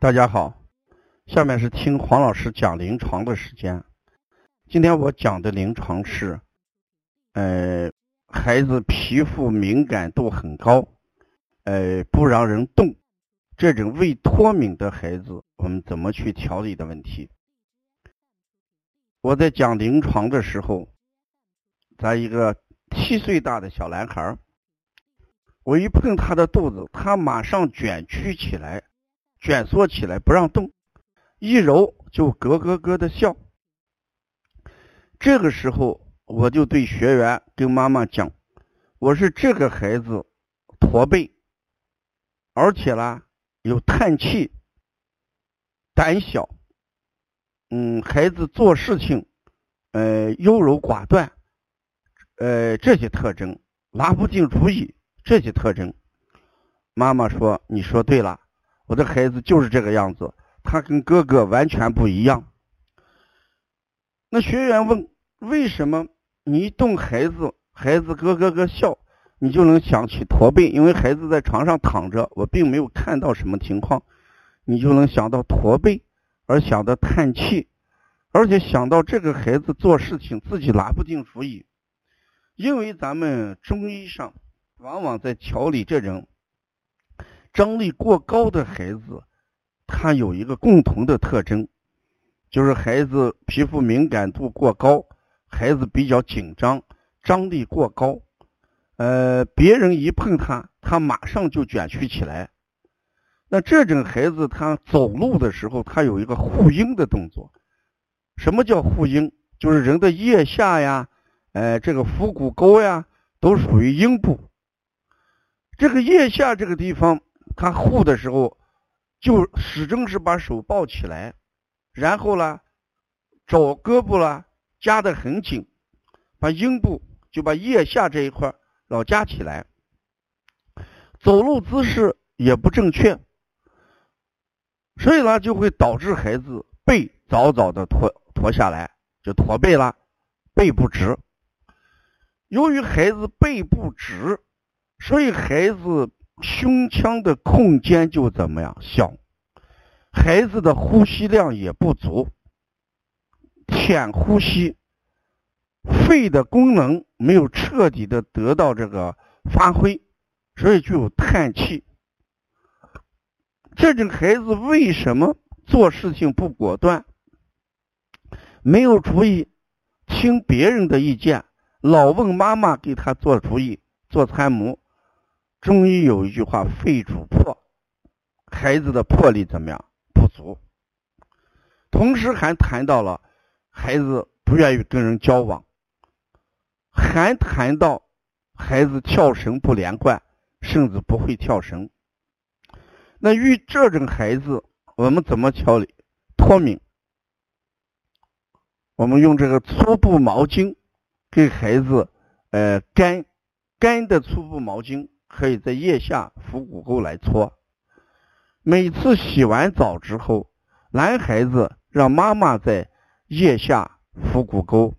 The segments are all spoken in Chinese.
大家好，下面是听黄老师讲临床的时间。今天我讲的临床是，呃，孩子皮肤敏感度很高，呃，不让人动，这种未脱敏的孩子，我们怎么去调理的问题？我在讲临床的时候，咱一个七岁大的小男孩，我一碰他的肚子，他马上卷曲起来。卷缩起来不让动，一揉就咯咯咯的笑。这个时候，我就对学员跟妈妈讲：“我是这个孩子驼背，而且呢有叹气、胆小，嗯，孩子做事情呃优柔寡断，呃这些特征拿不定主意，这些特征。”妈妈说：“你说对了。”我的孩子就是这个样子，他跟哥哥完全不一样。那学员问：为什么你一动孩子，孩子咯咯咯笑，你就能想起驼背？因为孩子在床上躺着，我并没有看到什么情况，你就能想到驼背，而想到叹气，而且想到这个孩子做事情自己拿不定主意。因为咱们中医上往往在调理这种。张力过高的孩子，他有一个共同的特征，就是孩子皮肤敏感度过高，孩子比较紧张，张力过高。呃，别人一碰他，他马上就卷曲起来。那这种孩子，他走路的时候，他有一个护阴的动作。什么叫护阴？就是人的腋下呀，呃，这个腹股沟呀，都属于阴部。这个腋下这个地方。他护的时候，就始终是把手抱起来，然后呢，肘胳膊呢夹得很紧，把阴部就把腋下这一块老夹起来，走路姿势也不正确，所以呢就会导致孩子背早早的驼驼下来，就驼背了，背不直。由于孩子背不直，所以孩子。胸腔的空间就怎么样小，孩子的呼吸量也不足，浅呼吸，肺的功能没有彻底的得到这个发挥，所以就有叹气。这种孩子为什么做事情不果断，没有主意，听别人的意见，老问妈妈给他做主意、做参谋。中医有一句话：“肺主魄”，孩子的魄力怎么样？不足。同时还谈到了孩子不愿意跟人交往，还谈到孩子跳绳不连贯，甚至不会跳绳。那遇这种孩子，我们怎么调理？脱敏。我们用这个粗布毛巾给孩子，呃，干干的粗布毛巾。可以在腋下腹股沟来搓，每次洗完澡之后，男孩子让妈妈在腋下腹股沟，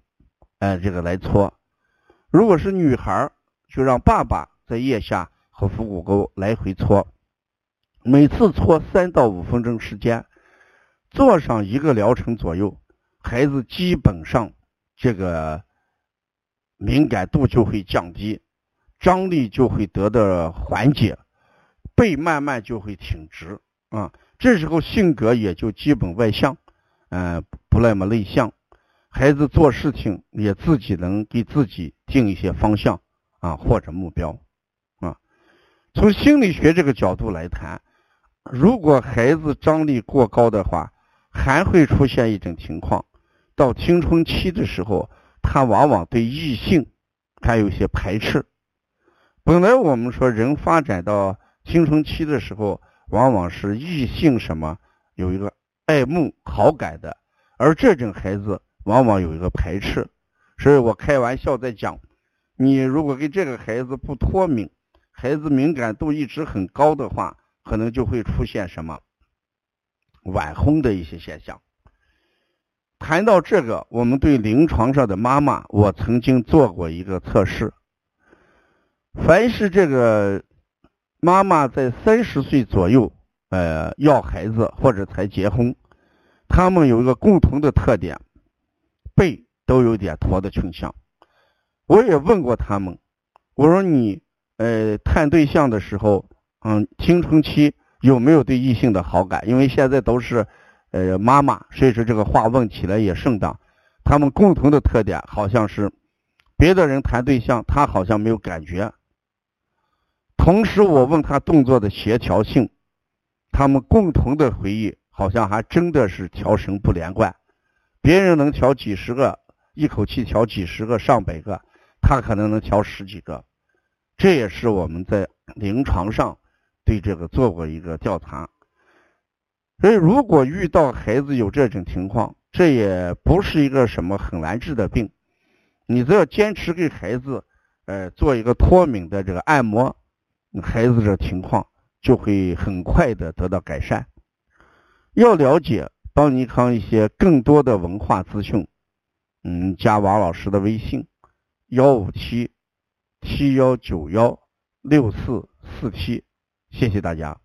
呃，这个来搓；如果是女孩，就让爸爸在腋下和腹股沟来回搓，每次搓三到五分钟时间，做上一个疗程左右，孩子基本上这个敏感度就会降低。张力就会得到缓解，背慢慢就会挺直啊。这时候性格也就基本外向，嗯，不那么内向。孩子做事情也自己能给自己定一些方向啊，或者目标啊。从心理学这个角度来谈，如果孩子张力过高的话，还会出现一种情况：到青春期的时候，他往往对异性还有一些排斥。本来我们说人发展到青春期的时候，往往是异性什么有一个爱慕好感的，而这种孩子往往有一个排斥。所以我开玩笑在讲，你如果给这个孩子不脱敏，孩子敏感度一直很高的话，可能就会出现什么晚婚的一些现象。谈到这个，我们对临床上的妈妈，我曾经做过一个测试。凡是这个妈妈在三十岁左右呃要孩子或者才结婚，他们有一个共同的特点，背都有点驼的倾向。我也问过他们，我说你呃谈对象的时候，嗯，青春期有没有对异性的好感？因为现在都是呃妈妈，所以说这个话问起来也顺当。他们共同的特点好像是，别的人谈对象，他好像没有感觉。同时，我问他动作的协调性，他们共同的回忆好像还真的是调绳不连贯。别人能调几十个，一口气调几十个、上百个，他可能能调十几个。这也是我们在临床上对这个做过一个调查。所以，如果遇到孩子有这种情况，这也不是一个什么很难治的病。你只要坚持给孩子，呃，做一个脱敏的这个按摩。孩子的情况就会很快的得到改善。要了解邦尼康一些更多的文化资讯，嗯，加王老师的微信：幺五七七幺九幺六四四七。谢谢大家。